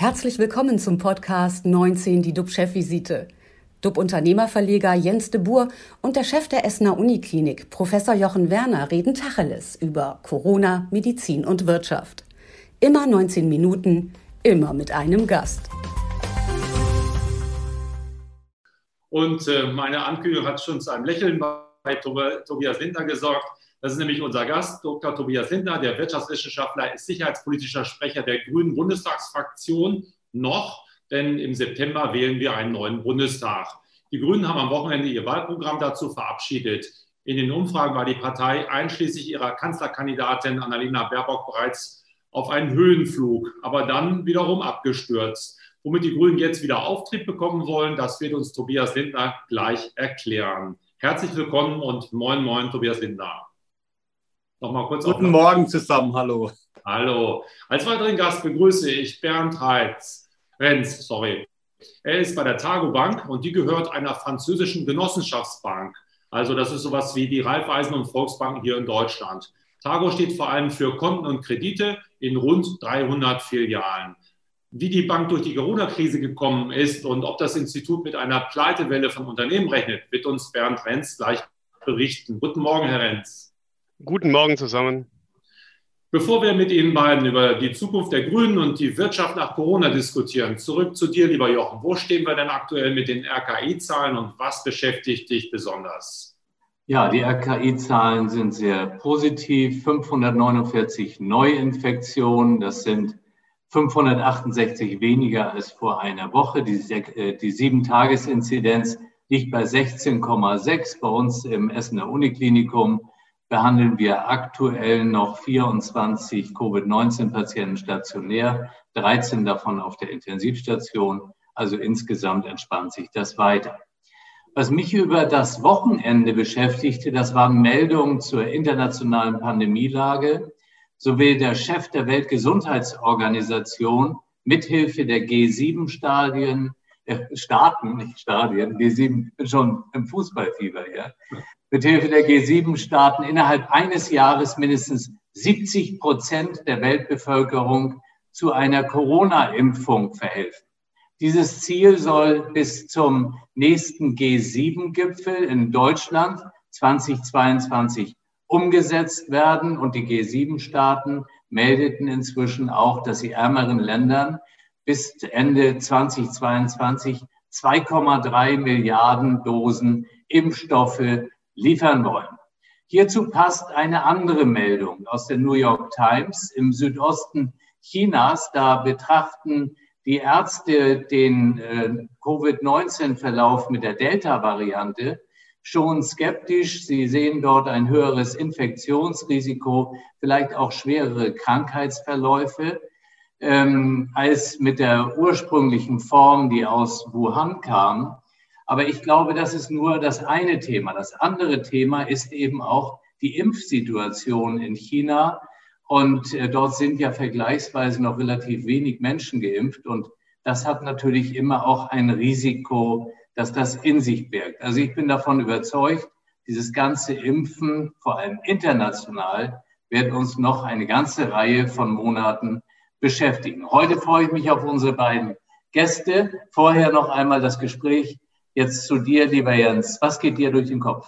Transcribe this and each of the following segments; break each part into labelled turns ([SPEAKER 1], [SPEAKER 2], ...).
[SPEAKER 1] Herzlich willkommen zum Podcast 19, die DUB-Chefvisite. DUB-Unternehmerverleger Jens de Boer und der Chef der Essener Uniklinik, Professor Jochen Werner, reden Tacheles über Corona, Medizin und Wirtschaft. Immer 19 Minuten, immer mit einem Gast.
[SPEAKER 2] Und äh, meine Ankündigung hat schon zu einem Lächeln bei Tobias Lindner gesorgt. Das ist nämlich unser Gast, Dr. Tobias Lindner, der Wirtschaftswissenschaftler, ist sicherheitspolitischer Sprecher der Grünen Bundestagsfraktion noch, denn im September wählen wir einen neuen Bundestag. Die Grünen haben am Wochenende ihr Wahlprogramm dazu verabschiedet. In den Umfragen war die Partei einschließlich ihrer Kanzlerkandidatin Annalena Baerbock bereits auf einen Höhenflug, aber dann wiederum abgestürzt. Womit die Grünen jetzt wieder Auftrieb bekommen wollen, das wird uns Tobias Lindner gleich erklären. Herzlich willkommen und moin, moin, Tobias Lindner.
[SPEAKER 3] Nochmal kurz. Guten Morgen zusammen, hallo.
[SPEAKER 2] Hallo. Als weiteren Gast begrüße ich Bernd Reitz. Renz, sorry. Er ist bei der Targo Bank und die gehört einer französischen Genossenschaftsbank. Also das ist sowas wie die Raiffeisen und Volksbanken hier in Deutschland. Targo steht vor allem für Konten und Kredite in rund 300 Filialen. Wie die Bank durch die Corona-Krise gekommen ist und ob das Institut mit einer Pleitewelle von Unternehmen rechnet, wird uns Bernd Renz gleich berichten. Guten Morgen, Herr Renz.
[SPEAKER 3] Guten Morgen zusammen.
[SPEAKER 2] Bevor wir mit Ihnen beiden über die Zukunft der Grünen und die Wirtschaft nach Corona diskutieren, zurück zu dir, lieber Jochen. Wo stehen wir denn aktuell mit den RKI-Zahlen und was beschäftigt dich besonders?
[SPEAKER 4] Ja, die RKI-Zahlen sind sehr positiv. 549 Neuinfektionen, das sind 568 weniger als vor einer Woche. Die, äh, die Sieben-Tages-Inzidenz liegt bei 16,6 bei uns im Essener Uniklinikum behandeln wir aktuell noch 24 Covid-19-Patienten stationär, 13 davon auf der Intensivstation. Also insgesamt entspannt sich das weiter. Was mich über das Wochenende beschäftigte, das waren Meldungen zur internationalen Pandemielage. So will der Chef der Weltgesundheitsorganisation mithilfe der G7-Stadien, äh, Staaten, nicht Stadien, G7, schon im Fußballfieber, ja, mithilfe der G7-Staaten innerhalb eines Jahres mindestens 70 Prozent der Weltbevölkerung zu einer Corona-Impfung verhelfen. Dieses Ziel soll bis zum nächsten G7-Gipfel in Deutschland 2022 umgesetzt werden. Und die G7-Staaten meldeten inzwischen auch, dass sie ärmeren Ländern bis Ende 2022 2,3 Milliarden Dosen Impfstoffe liefern wollen. Hierzu passt eine andere Meldung aus der New York Times. Im Südosten Chinas, da betrachten die Ärzte den äh, Covid-19-Verlauf mit der Delta-Variante schon skeptisch. Sie sehen dort ein höheres Infektionsrisiko, vielleicht auch schwerere Krankheitsverläufe ähm, als mit der ursprünglichen Form, die aus Wuhan kam. Aber ich glaube, das ist nur das eine Thema. Das andere Thema ist eben auch die Impfsituation in China. Und äh, dort sind ja vergleichsweise noch relativ wenig Menschen geimpft. Und das hat natürlich immer auch ein Risiko, dass das in sich birgt. Also ich bin davon überzeugt, dieses ganze Impfen, vor allem international, wird uns noch eine ganze Reihe von Monaten beschäftigen. Heute freue ich mich auf unsere beiden Gäste. Vorher noch einmal das Gespräch Jetzt zu dir, lieber Jens. Was geht dir durch den Kopf?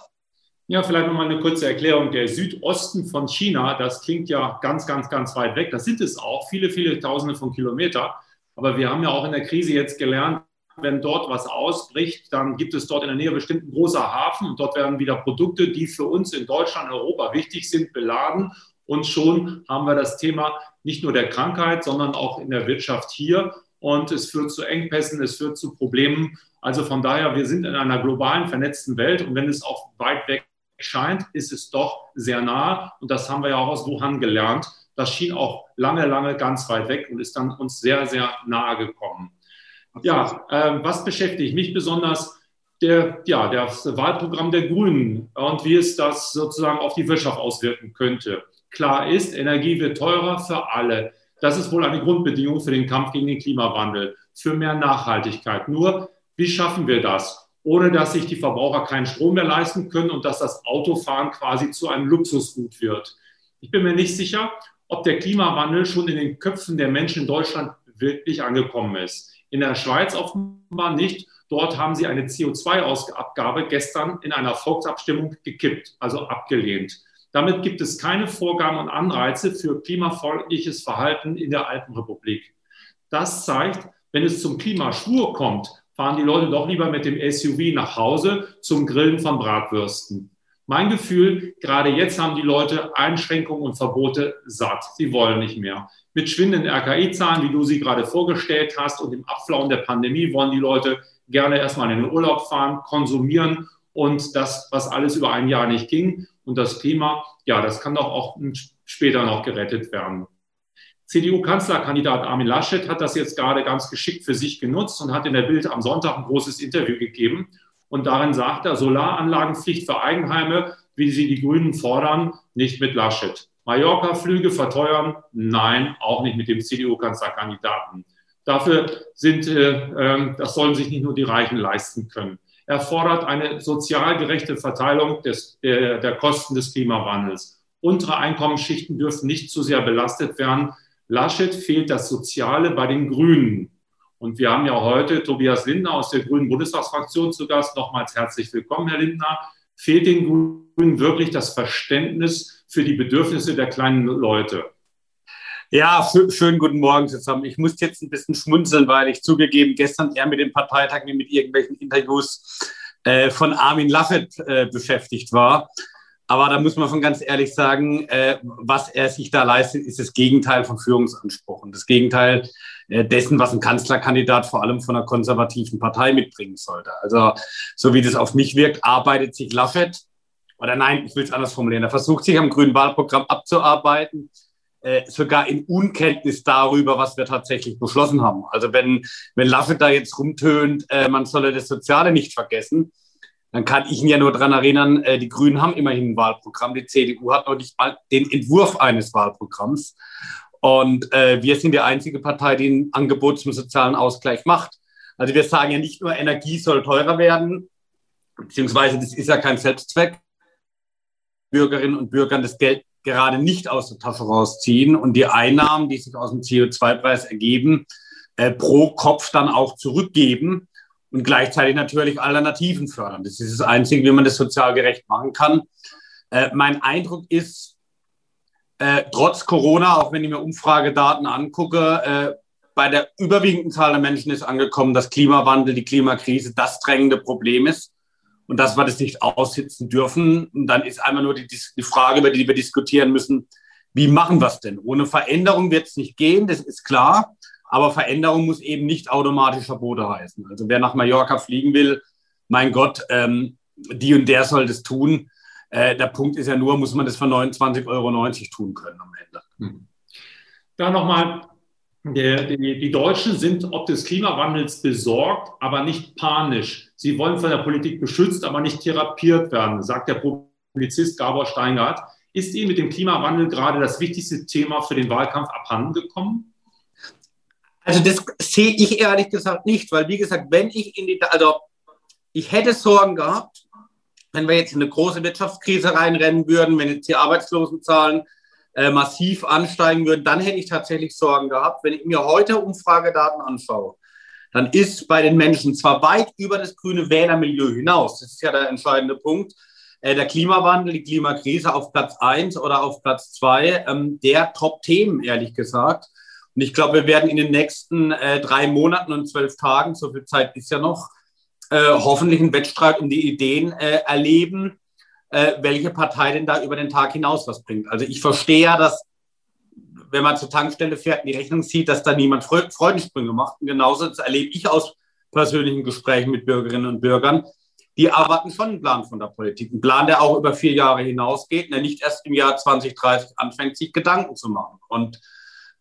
[SPEAKER 2] Ja, vielleicht nochmal eine kurze Erklärung. Der Südosten von China, das klingt ja ganz, ganz, ganz weit weg. Das sind es auch, viele, viele Tausende von Kilometern. Aber wir haben ja auch in der Krise jetzt gelernt, wenn dort was ausbricht, dann gibt es dort in der Nähe bestimmt ein großer Hafen und dort werden wieder Produkte, die für uns in Deutschland, Europa wichtig sind, beladen. Und schon haben wir das Thema nicht nur der Krankheit, sondern auch in der Wirtschaft hier. Und es führt zu Engpässen, es führt zu Problemen. Also von daher, wir sind in einer globalen, vernetzten Welt und wenn es auch weit weg scheint, ist es doch sehr nah. Und das haben wir ja auch aus Wuhan gelernt. Das schien auch lange, lange ganz weit weg und ist dann uns sehr, sehr nahe gekommen. Ja, äh, was beschäftigt mich besonders? Der, ja, das Wahlprogramm der Grünen und wie es das sozusagen auf die Wirtschaft auswirken könnte. Klar ist, Energie wird teurer für alle. Das ist wohl eine Grundbedingung für den Kampf gegen den Klimawandel, für mehr Nachhaltigkeit. Nur wie schaffen wir das, ohne dass sich die Verbraucher keinen Strom mehr leisten können und dass das Autofahren quasi zu einem Luxusgut wird? Ich bin mir nicht sicher, ob der Klimawandel schon in den Köpfen der Menschen in Deutschland wirklich angekommen ist. In der Schweiz offenbar nicht. Dort haben sie eine CO2-Abgabe gestern in einer Volksabstimmung gekippt, also abgelehnt. Damit gibt es keine Vorgaben und Anreize für klimafreundliches Verhalten in der Alpenrepublik. Das zeigt, wenn es zum Klimaschwur kommt, fahren die Leute doch lieber mit dem SUV nach Hause zum Grillen von Bratwürsten. Mein Gefühl, gerade jetzt haben die Leute Einschränkungen und Verbote satt. Sie wollen nicht mehr. Mit schwindenden RKI-Zahlen, wie du sie gerade vorgestellt hast, und dem Abflauen der Pandemie wollen die Leute gerne erstmal in den Urlaub fahren, konsumieren und das, was alles über ein Jahr nicht ging. Und das Klima, ja, das kann doch auch später noch gerettet werden. CDU-Kanzlerkandidat Armin Laschet hat das jetzt gerade ganz geschickt für sich genutzt und hat in der Bild am Sonntag ein großes Interview gegeben. Und darin sagt er, Solaranlagenpflicht für Eigenheime, wie sie die Grünen fordern, nicht mit Laschet. Mallorca-Flüge verteuern? Nein, auch nicht mit dem CDU-Kanzlerkandidaten. Dafür sind, äh, äh, das sollen sich nicht nur die Reichen leisten können. Er fordert eine sozial gerechte Verteilung des, der, der Kosten des Klimawandels. Untere Einkommensschichten dürfen nicht zu sehr belastet werden. Laschet fehlt das Soziale bei den Grünen. Und wir haben ja heute Tobias Lindner aus der Grünen Bundestagsfraktion zu Gast. Nochmals herzlich willkommen, Herr Lindner. Fehlt den Grünen wirklich das Verständnis für die Bedürfnisse der kleinen Leute?
[SPEAKER 3] Ja, schönen guten Morgen zusammen. Ich muss jetzt ein bisschen schmunzeln, weil ich zugegeben gestern eher mit dem Parteitag wie mit irgendwelchen Interviews äh, von Armin Laschet äh, beschäftigt war. Aber da muss man schon ganz ehrlich sagen, äh, was er sich da leistet, ist das Gegenteil von Führungsansprüchen. Das Gegenteil äh, dessen, was ein Kanzlerkandidat vor allem von einer konservativen Partei mitbringen sollte. Also, so wie das auf mich wirkt, arbeitet sich Laschet, oder nein, ich will es anders formulieren, er versucht sich am grünen Wahlprogramm abzuarbeiten, äh, sogar in Unkenntnis darüber, was wir tatsächlich beschlossen haben. Also wenn, wenn Laschet da jetzt rumtönt, äh, man solle das Soziale nicht vergessen, dann kann ich ihn ja nur daran erinnern, äh, die Grünen haben immerhin ein Wahlprogramm, die CDU hat noch nicht mal den Entwurf eines Wahlprogramms. Und äh, wir sind die einzige Partei, die ein Angebot zum sozialen Ausgleich macht. Also wir sagen ja nicht nur, Energie soll teurer werden, beziehungsweise das ist ja kein Selbstzweck. Bürgerinnen und Bürgern das Geld gerade nicht aus der Tasche rausziehen und die Einnahmen, die sich aus dem CO2-Preis ergeben, äh, pro Kopf dann auch zurückgeben und gleichzeitig natürlich Alternativen fördern. Das ist das Einzige, wie man das sozial gerecht machen kann. Äh, mein Eindruck ist, äh, trotz Corona, auch wenn ich mir Umfragedaten angucke, äh, bei der überwiegenden Zahl der Menschen ist angekommen, dass Klimawandel, die Klimakrise das drängende Problem ist und dass wir das nicht aussitzen dürfen. Und dann ist einmal nur die, die Frage, über die wir diskutieren müssen, wie machen wir es denn? Ohne Veränderung wird es nicht gehen, das ist klar. Aber Veränderung muss eben nicht automatisch Verbote heißen. Also wer nach Mallorca fliegen will, mein Gott, ähm, die und der soll das tun. Äh, der Punkt ist ja nur, muss man das für 29,90 Euro tun können am Ende. Hm.
[SPEAKER 2] Da nochmal, die, die Deutschen sind ob des Klimawandels besorgt, aber nicht panisch. Sie wollen von der Politik beschützt, aber nicht therapiert werden, sagt der Publizist Gabor Steingart. Ist Ihnen mit dem Klimawandel gerade das wichtigste Thema für den Wahlkampf abhandengekommen?
[SPEAKER 3] Also das sehe ich ehrlich gesagt nicht, weil wie gesagt, wenn ich in die, also ich hätte Sorgen gehabt, wenn wir jetzt in eine große Wirtschaftskrise reinrennen würden, wenn jetzt die Arbeitslosenzahlen äh, massiv ansteigen würden, dann hätte ich tatsächlich Sorgen gehabt. Wenn ich mir heute Umfragedaten anschaue, dann ist bei den Menschen zwar weit über das grüne Wählermilieu hinaus, das ist ja der entscheidende Punkt, äh, der Klimawandel, die Klimakrise auf Platz eins oder auf Platz zwei ähm, der Top-Themen, ehrlich gesagt. Und ich glaube, wir werden in den nächsten äh, drei Monaten und zwölf Tagen, so viel Zeit ist ja noch, äh, hoffentlich einen Wettstreit um die Ideen äh, erleben, äh, welche Partei denn da über den Tag hinaus was bringt. Also ich verstehe ja, dass wenn man zur Tankstelle fährt und die Rechnung sieht, dass da niemand Freudensprünge macht. Und genauso das erlebe ich aus persönlichen Gesprächen mit Bürgerinnen und Bürgern. Die erwarten schon einen Plan von der Politik. Einen Plan, der auch über vier Jahre hinausgeht, der nicht erst im Jahr 2030 anfängt, sich Gedanken zu machen. Und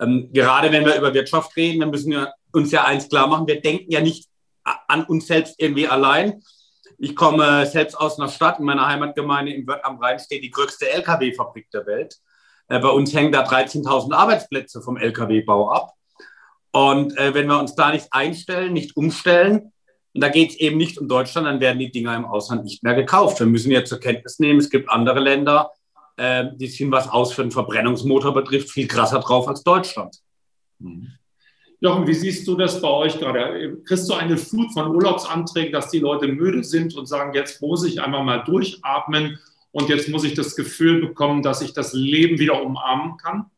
[SPEAKER 3] ähm, gerade wenn wir über Wirtschaft reden, dann müssen wir uns ja eins klar machen, wir denken ja nicht an uns selbst irgendwie allein. Ich komme selbst aus einer Stadt, in meiner Heimatgemeinde in Wörth am Rhein steht die größte Lkw-Fabrik der Welt. Äh, bei uns hängen da 13.000 Arbeitsplätze vom Lkw-Bau ab. Und äh, wenn wir uns da nicht einstellen, nicht umstellen, und da geht es eben nicht um Deutschland, dann werden die Dinger im Ausland nicht mehr gekauft. Wir müssen ja zur Kenntnis nehmen, es gibt andere Länder, äh, die sind, was aus für einen Verbrennungsmotor betrifft, viel krasser drauf als Deutschland.
[SPEAKER 2] Mhm. Jochen, wie siehst du das bei euch gerade? Kriegst du eine Flut von Urlaubsanträgen, dass die Leute müde sind und sagen, jetzt muss ich einmal mal durchatmen und jetzt muss ich das Gefühl bekommen, dass ich das Leben wieder umarmen kann?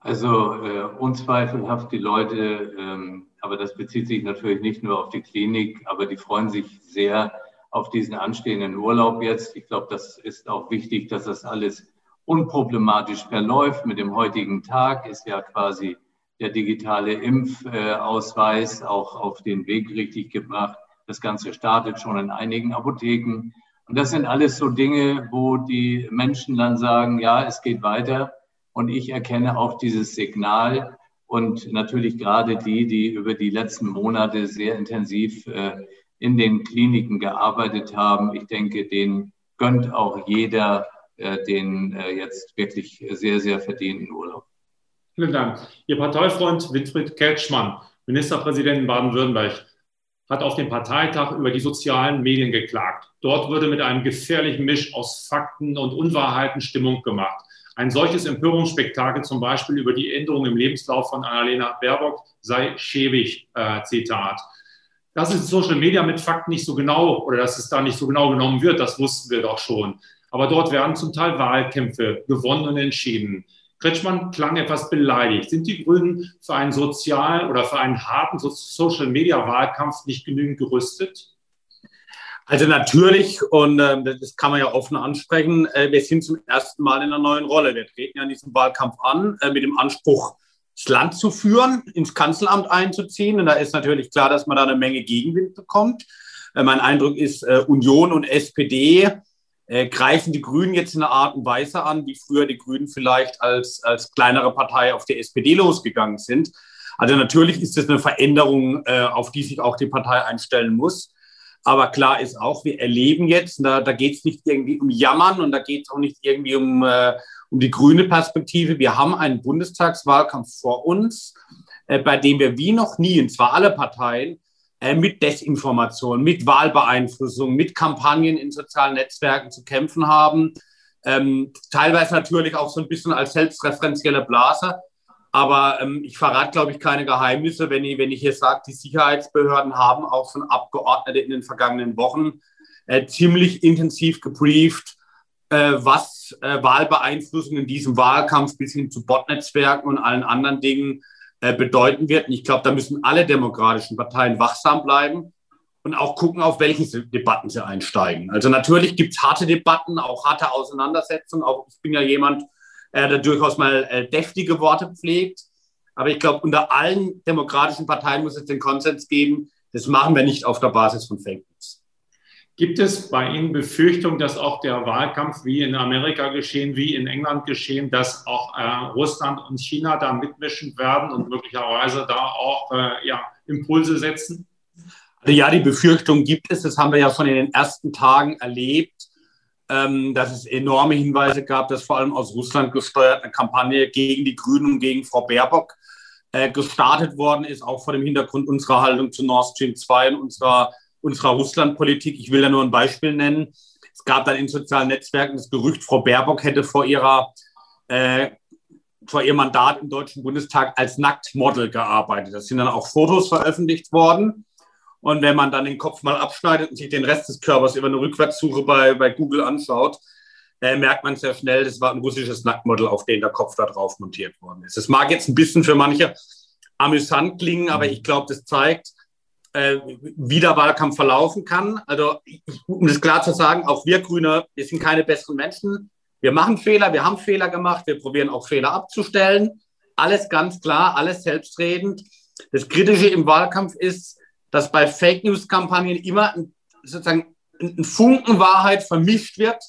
[SPEAKER 4] Also äh, unzweifelhaft die Leute, ähm, aber das bezieht sich natürlich nicht nur auf die Klinik, aber die freuen sich sehr auf diesen anstehenden Urlaub jetzt. Ich glaube, das ist auch wichtig, dass das alles unproblematisch verläuft. Mit dem heutigen Tag ist ja quasi der digitale Impfausweis auch auf den Weg richtig gebracht. Das Ganze startet schon in einigen Apotheken. Und das sind alles so Dinge, wo die Menschen dann sagen, ja, es geht weiter. Und ich erkenne auch dieses Signal und natürlich gerade die, die über die letzten Monate sehr intensiv äh, in den Kliniken gearbeitet haben. Ich denke, denen gönnt auch jeder äh, den äh, jetzt wirklich sehr, sehr verdienten Urlaub.
[SPEAKER 2] Vielen Dank. Ihr Parteifreund Winfried Kretschmann, Ministerpräsident in Baden-Württemberg, hat auf dem Parteitag über die sozialen Medien geklagt. Dort würde mit einem gefährlichen Misch aus Fakten und Unwahrheiten Stimmung gemacht. Ein solches Empörungsspektakel, zum Beispiel über die Änderung im Lebenslauf von Annalena Baerbock, sei schäbig, äh, Zitat. Dass es Social Media mit Fakten nicht so genau oder dass es da nicht so genau genommen wird, das wussten wir doch schon. Aber dort werden zum Teil Wahlkämpfe gewonnen und entschieden. Kretschmann klang etwas beleidigt. Sind die Grünen für einen sozialen oder für einen harten Social-Media-Wahlkampf nicht genügend gerüstet?
[SPEAKER 3] Also natürlich, und äh, das kann man ja offen ansprechen, äh, wir sind zum ersten Mal in einer neuen Rolle. Wir treten ja in diesem Wahlkampf an äh, mit dem Anspruch, das Land zu führen, ins Kanzleramt einzuziehen. Und da ist natürlich klar, dass man da eine Menge Gegenwind bekommt. Äh, mein Eindruck ist, äh, Union und SPD äh, greifen die Grünen jetzt in einer Art und Weise an, wie früher die Grünen vielleicht als, als kleinere Partei auf die SPD losgegangen sind. Also natürlich ist das eine Veränderung, äh, auf die sich auch die Partei einstellen muss. Aber klar ist auch, wir erleben jetzt, da, da geht es nicht irgendwie um Jammern und da geht es auch nicht irgendwie um, äh, um die grüne Perspektive. Wir haben einen Bundestagswahlkampf vor uns, äh, bei dem wir wie noch nie, und zwar alle Parteien, äh, mit Desinformation, mit Wahlbeeinflussung, mit Kampagnen in sozialen Netzwerken zu kämpfen haben. Ähm, teilweise natürlich auch so ein bisschen als selbstreferenzielle Blase. Aber ähm, ich verrate, glaube ich, keine Geheimnisse, wenn ich, wenn ich hier sage, die Sicherheitsbehörden haben auch von Abgeordneten in den vergangenen Wochen äh, ziemlich intensiv gebrieft, äh, was äh, Wahlbeeinflussung in diesem Wahlkampf bis hin zu Botnetzwerken und allen anderen Dingen äh, bedeuten wird. Und ich glaube, da müssen alle demokratischen Parteien wachsam bleiben und auch gucken, auf welche Debatten sie einsteigen. Also natürlich gibt es harte Debatten, auch harte Auseinandersetzungen. Auch ich bin ja jemand, äh, der durchaus mal äh, deftige Worte pflegt. Aber ich glaube, unter allen demokratischen Parteien muss es den Konsens geben, das machen wir nicht auf der Basis von Fake.
[SPEAKER 2] Gibt es bei Ihnen Befürchtung, dass auch der Wahlkampf wie in Amerika geschehen, wie in England geschehen, dass auch äh, Russland und China da mitmischen werden und möglicherweise da auch äh, ja, Impulse setzen?
[SPEAKER 3] Also ja, die Befürchtung gibt es. Das haben wir ja schon in den ersten Tagen erlebt, ähm, dass es enorme Hinweise gab, dass vor allem aus Russland gesteuert eine Kampagne gegen die Grünen und gegen Frau Baerbock äh, gestartet worden ist, auch vor dem Hintergrund unserer Haltung zu Nord Stream 2 und unserer unserer Russlandpolitik. Ich will da nur ein Beispiel nennen. Es gab dann in sozialen Netzwerken das Gerücht, Frau Baerbock hätte vor ihrer äh, vor ihrem Mandat im Deutschen Bundestag als Nacktmodel gearbeitet. Das sind dann auch Fotos veröffentlicht worden. Und wenn man dann den Kopf mal abschneidet und sich den Rest des Körpers über eine Rückwärtssuche bei, bei Google anschaut, äh, merkt man sehr schnell, das war ein russisches Nacktmodel, auf den der Kopf da drauf montiert worden ist. Das mag jetzt ein bisschen für manche amüsant klingen, aber ich glaube, das zeigt, äh, wie der Wahlkampf verlaufen kann. Also, um das klar zu sagen, auch wir Grüne, wir sind keine besseren Menschen. Wir machen Fehler, wir haben Fehler gemacht, wir probieren auch Fehler abzustellen. Alles ganz klar, alles selbstredend. Das Kritische im Wahlkampf ist, dass bei Fake News-Kampagnen immer sozusagen ein Funken Wahrheit vermischt wird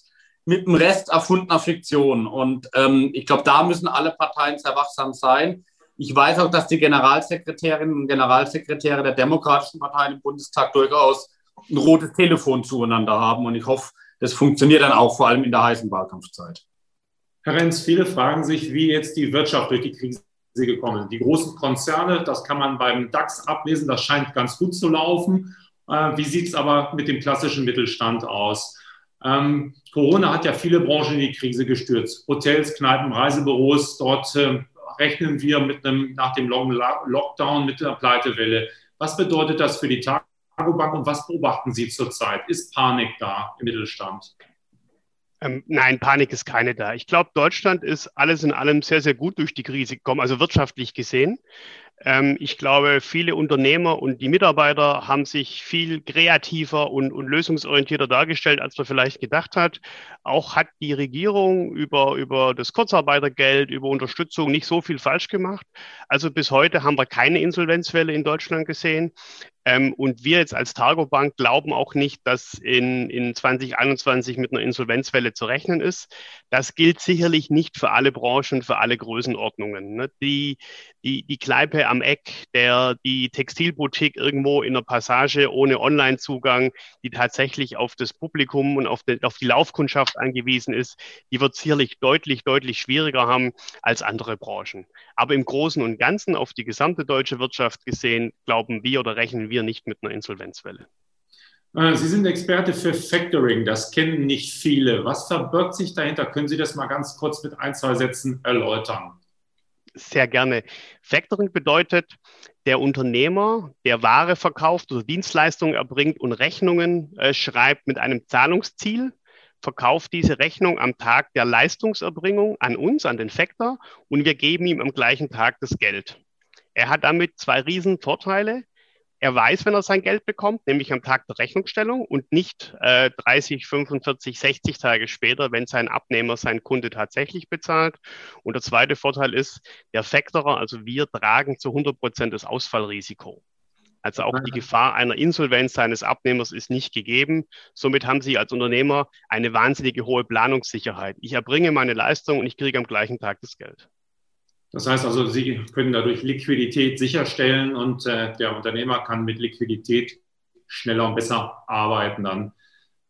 [SPEAKER 3] mit dem Rest erfundener Fiktion. Und ähm, ich glaube, da müssen alle Parteien sehr wachsam sein. Ich weiß auch, dass die Generalsekretärinnen und Generalsekretäre der Demokratischen Parteien im Bundestag durchaus ein rotes Telefon zueinander haben. Und ich hoffe, das funktioniert dann auch vor allem in der heißen Wahlkampfzeit.
[SPEAKER 2] Herr Renz, viele fragen sich, wie jetzt die Wirtschaft durch die Krise gekommen ist. Die großen Konzerne, das kann man beim DAX ablesen, das scheint ganz gut zu laufen. Äh, wie sieht es aber mit dem klassischen Mittelstand aus? Ähm, Corona hat ja viele Branchen in die Krise gestürzt. Hotels, Kneipen, Reisebüros, dort äh, rechnen wir mit einem, nach dem Lockdown mit einer Pleitewelle? Was bedeutet das für die Targobank und was beobachten Sie zurzeit? Ist Panik da im Mittelstand?
[SPEAKER 5] Ähm, nein, Panik ist keine da. Ich glaube, Deutschland ist alles in allem sehr, sehr gut durch die Krise gekommen, also wirtschaftlich gesehen. Ähm, ich glaube, viele Unternehmer und die Mitarbeiter haben sich viel kreativer und, und, lösungsorientierter dargestellt, als man vielleicht gedacht hat. Auch hat die Regierung über, über das Kurzarbeitergeld, über Unterstützung nicht so viel falsch gemacht. Also bis heute haben wir keine Insolvenzwelle in Deutschland gesehen. Ähm, und wir jetzt als Targo Bank glauben auch nicht, dass in, in 2021 mit einer Insolvenzwelle zu rechnen ist. Das gilt sicherlich nicht für alle Branchen, für alle Größenordnungen. Ne? Die, die, die Kneipe am Eck, der, die Textilboutique irgendwo in der Passage ohne Online-Zugang, die tatsächlich auf das Publikum und auf, die, auf die Laufkundschaft angewiesen ist, die wird sicherlich deutlich, deutlich schwieriger haben als andere Branchen. Aber im Großen und Ganzen auf die gesamte deutsche Wirtschaft gesehen, glauben wir oder rechnen wir nicht mit einer Insolvenzwelle.
[SPEAKER 2] Äh, Sie sind Experte für Factoring, das kennen nicht viele. Was verbirgt sich dahinter? Können Sie das mal ganz kurz mit ein, zwei Sätzen erläutern?
[SPEAKER 5] Sehr gerne. Factoring bedeutet, der Unternehmer, der Ware verkauft oder Dienstleistungen erbringt und Rechnungen äh, schreibt mit einem Zahlungsziel, verkauft diese Rechnung am Tag der Leistungserbringung an uns, an den Factor, und wir geben ihm am gleichen Tag das Geld. Er hat damit zwei riesen Vorteile. Er weiß, wenn er sein Geld bekommt, nämlich am Tag der Rechnungsstellung und nicht äh, 30, 45, 60 Tage später, wenn sein Abnehmer, sein Kunde tatsächlich bezahlt. Und der zweite Vorteil ist, der Factorer, also wir tragen zu 100 Prozent das Ausfallrisiko. Also auch die Gefahr einer Insolvenz seines Abnehmers ist nicht gegeben. Somit haben Sie als Unternehmer eine wahnsinnige hohe Planungssicherheit. Ich erbringe meine Leistung und ich kriege am gleichen Tag das Geld.
[SPEAKER 2] Das heißt also, Sie können dadurch Liquidität sicherstellen und äh, der Unternehmer kann mit Liquidität schneller und besser arbeiten dann.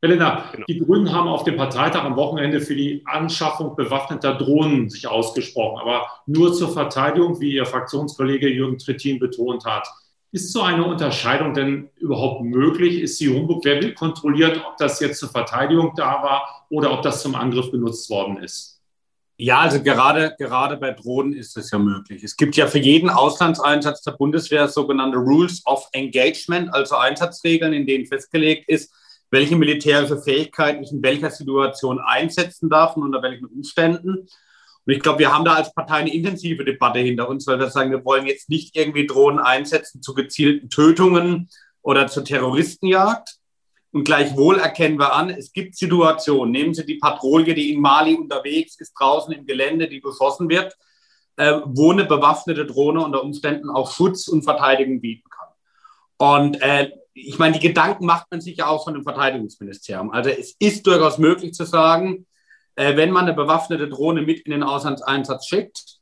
[SPEAKER 2] Helena, genau. die Grünen haben auf dem Parteitag am Wochenende für die Anschaffung bewaffneter Drohnen sich ausgesprochen, aber nur zur Verteidigung, wie Ihr Fraktionskollege Jürgen Trittin betont hat. Ist so eine Unterscheidung denn überhaupt möglich? Ist sie Humbug? Wer will kontrolliert, ob das jetzt zur Verteidigung da war oder ob das zum Angriff benutzt worden ist?
[SPEAKER 3] Ja, also gerade, gerade bei Drohnen ist es ja möglich. Es gibt ja für jeden Auslandseinsatz der Bundeswehr sogenannte Rules of Engagement, also Einsatzregeln, in denen festgelegt ist, welche militärische Fähigkeiten ich in welcher Situation einsetzen darf und unter welchen Umständen. Und ich glaube, wir haben da als Partei eine intensive Debatte hinter uns, weil wir sagen, wir wollen jetzt nicht irgendwie Drohnen einsetzen zu gezielten Tötungen oder zur Terroristenjagd. Und gleichwohl erkennen wir an, es gibt Situationen. Nehmen Sie die Patrouille, die in Mali unterwegs ist, draußen im Gelände, die beschossen wird, äh, wo eine bewaffnete Drohne unter Umständen auch Schutz und Verteidigung bieten kann. Und äh, ich meine, die Gedanken macht man sich ja auch von dem Verteidigungsministerium. Also es ist durchaus möglich zu sagen, äh, wenn man eine bewaffnete Drohne mit in den Auslandseinsatz schickt,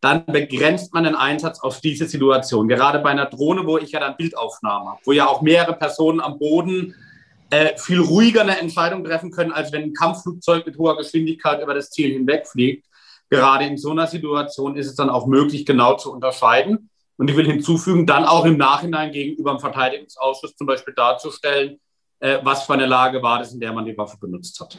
[SPEAKER 3] dann begrenzt man den Einsatz auf diese Situation. Gerade bei einer Drohne, wo ich ja dann Bildaufnahmen habe, wo ja auch mehrere Personen am Boden äh, viel ruhiger eine Entscheidung treffen können, als wenn ein Kampfflugzeug mit hoher Geschwindigkeit über das Ziel hinwegfliegt. Gerade in so einer Situation ist es dann auch möglich, genau zu unterscheiden. Und ich will hinzufügen, dann auch im Nachhinein gegenüber dem Verteidigungsausschuss zum Beispiel darzustellen, äh, was für eine Lage war das, in der man die Waffe benutzt hat.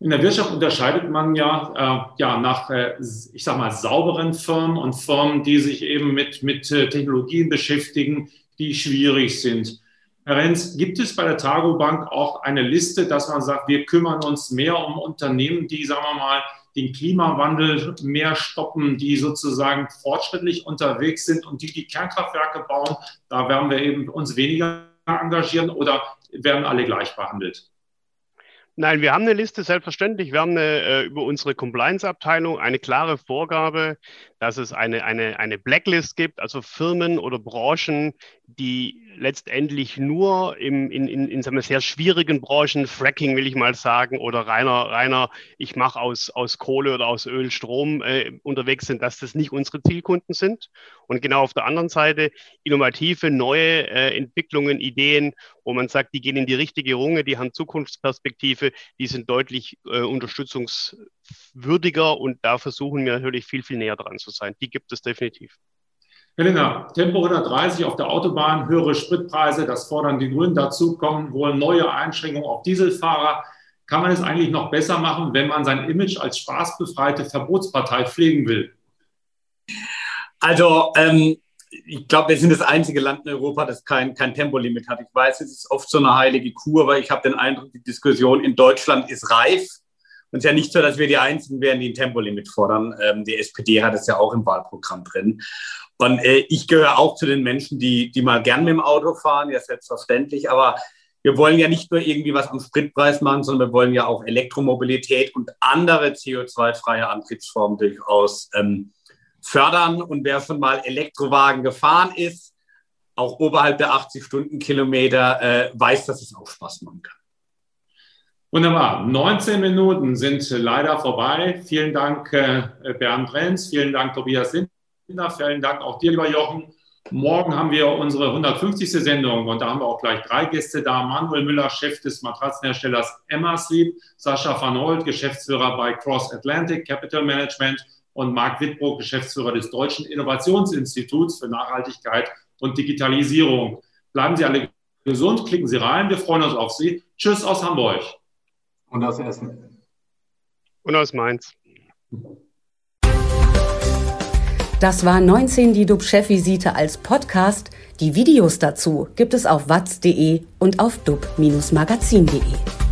[SPEAKER 2] In der Wirtschaft unterscheidet man ja, äh, ja nach, äh, ich sag mal, sauberen Firmen und Firmen, die sich eben mit, mit äh, Technologien beschäftigen, die schwierig sind. Herr Renz, gibt es bei der Targo Bank auch eine Liste, dass man sagt, wir kümmern uns mehr um Unternehmen, die, sagen wir mal, den Klimawandel mehr stoppen, die sozusagen fortschrittlich unterwegs sind und die die Kernkraftwerke bauen, da werden wir eben uns weniger engagieren oder werden alle gleich behandelt?
[SPEAKER 5] Nein, wir haben eine Liste, selbstverständlich. Wir haben eine, äh, über unsere Compliance-Abteilung eine klare Vorgabe, dass es eine, eine, eine Blacklist gibt, also Firmen oder Branchen, die letztendlich nur im, in, in, in sagen sehr schwierigen Branchen, Fracking will ich mal sagen, oder reiner, reiner ich mache aus, aus Kohle oder aus Öl Strom äh, unterwegs sind, dass das nicht unsere Zielkunden sind. Und genau auf der anderen Seite innovative, neue äh, Entwicklungen, Ideen, wo man sagt, die gehen in die richtige Runge, die haben Zukunftsperspektive, die sind deutlich äh, unterstützungswürdiger und da versuchen wir natürlich viel, viel näher dran zu sein. Die gibt es definitiv.
[SPEAKER 2] Helena, Tempo 130 auf der Autobahn, höhere Spritpreise, das fordern die Grünen. Dazu kommen wohl neue Einschränkungen auf Dieselfahrer. Kann man es eigentlich noch besser machen, wenn man sein Image als spaßbefreite Verbotspartei pflegen will?
[SPEAKER 3] Also, ähm, ich glaube, wir sind das einzige Land in Europa, das kein, kein Tempolimit hat. Ich weiß, es ist oft so eine heilige Kur, aber ich habe den Eindruck, die Diskussion in Deutschland ist reif. Und es ist ja nicht so, dass wir die Einzigen wären, die ein Tempolimit fordern. Ähm, die SPD hat es ja auch im Wahlprogramm drin. Und äh, ich gehöre auch zu den Menschen, die, die mal gern mit dem Auto fahren, ja selbstverständlich. Aber wir wollen ja nicht nur irgendwie was am Spritpreis machen, sondern wir wollen ja auch Elektromobilität und andere CO2-freie Antriebsformen durchaus ähm, fördern. Und wer schon mal Elektrowagen gefahren ist, auch oberhalb der 80 Stundenkilometer, äh, weiß, dass es auch Spaß machen kann.
[SPEAKER 2] Wunderbar. 19 Minuten sind leider vorbei. Vielen Dank, äh, Bernd Renz. Vielen Dank, Tobias Lindner. Vielen Dank auch dir, lieber Jochen. Morgen haben wir unsere 150. Sendung und da haben wir auch gleich drei Gäste da. Manuel Müller, Chef des Matratzenherstellers Emma Sleep, Sascha van Holt, Geschäftsführer bei Cross Atlantic Capital Management und Marc Wittbrock, Geschäftsführer des Deutschen Innovationsinstituts für Nachhaltigkeit und Digitalisierung. Bleiben Sie alle gesund, klicken Sie rein, wir freuen uns auf Sie. Tschüss aus Hamburg.
[SPEAKER 4] Und aus Essen.
[SPEAKER 5] Und aus Mainz.
[SPEAKER 1] Das war 19 die DUB-Chefvisite als Podcast. Die Videos dazu gibt es auf watz.de und auf dub-magazin.de.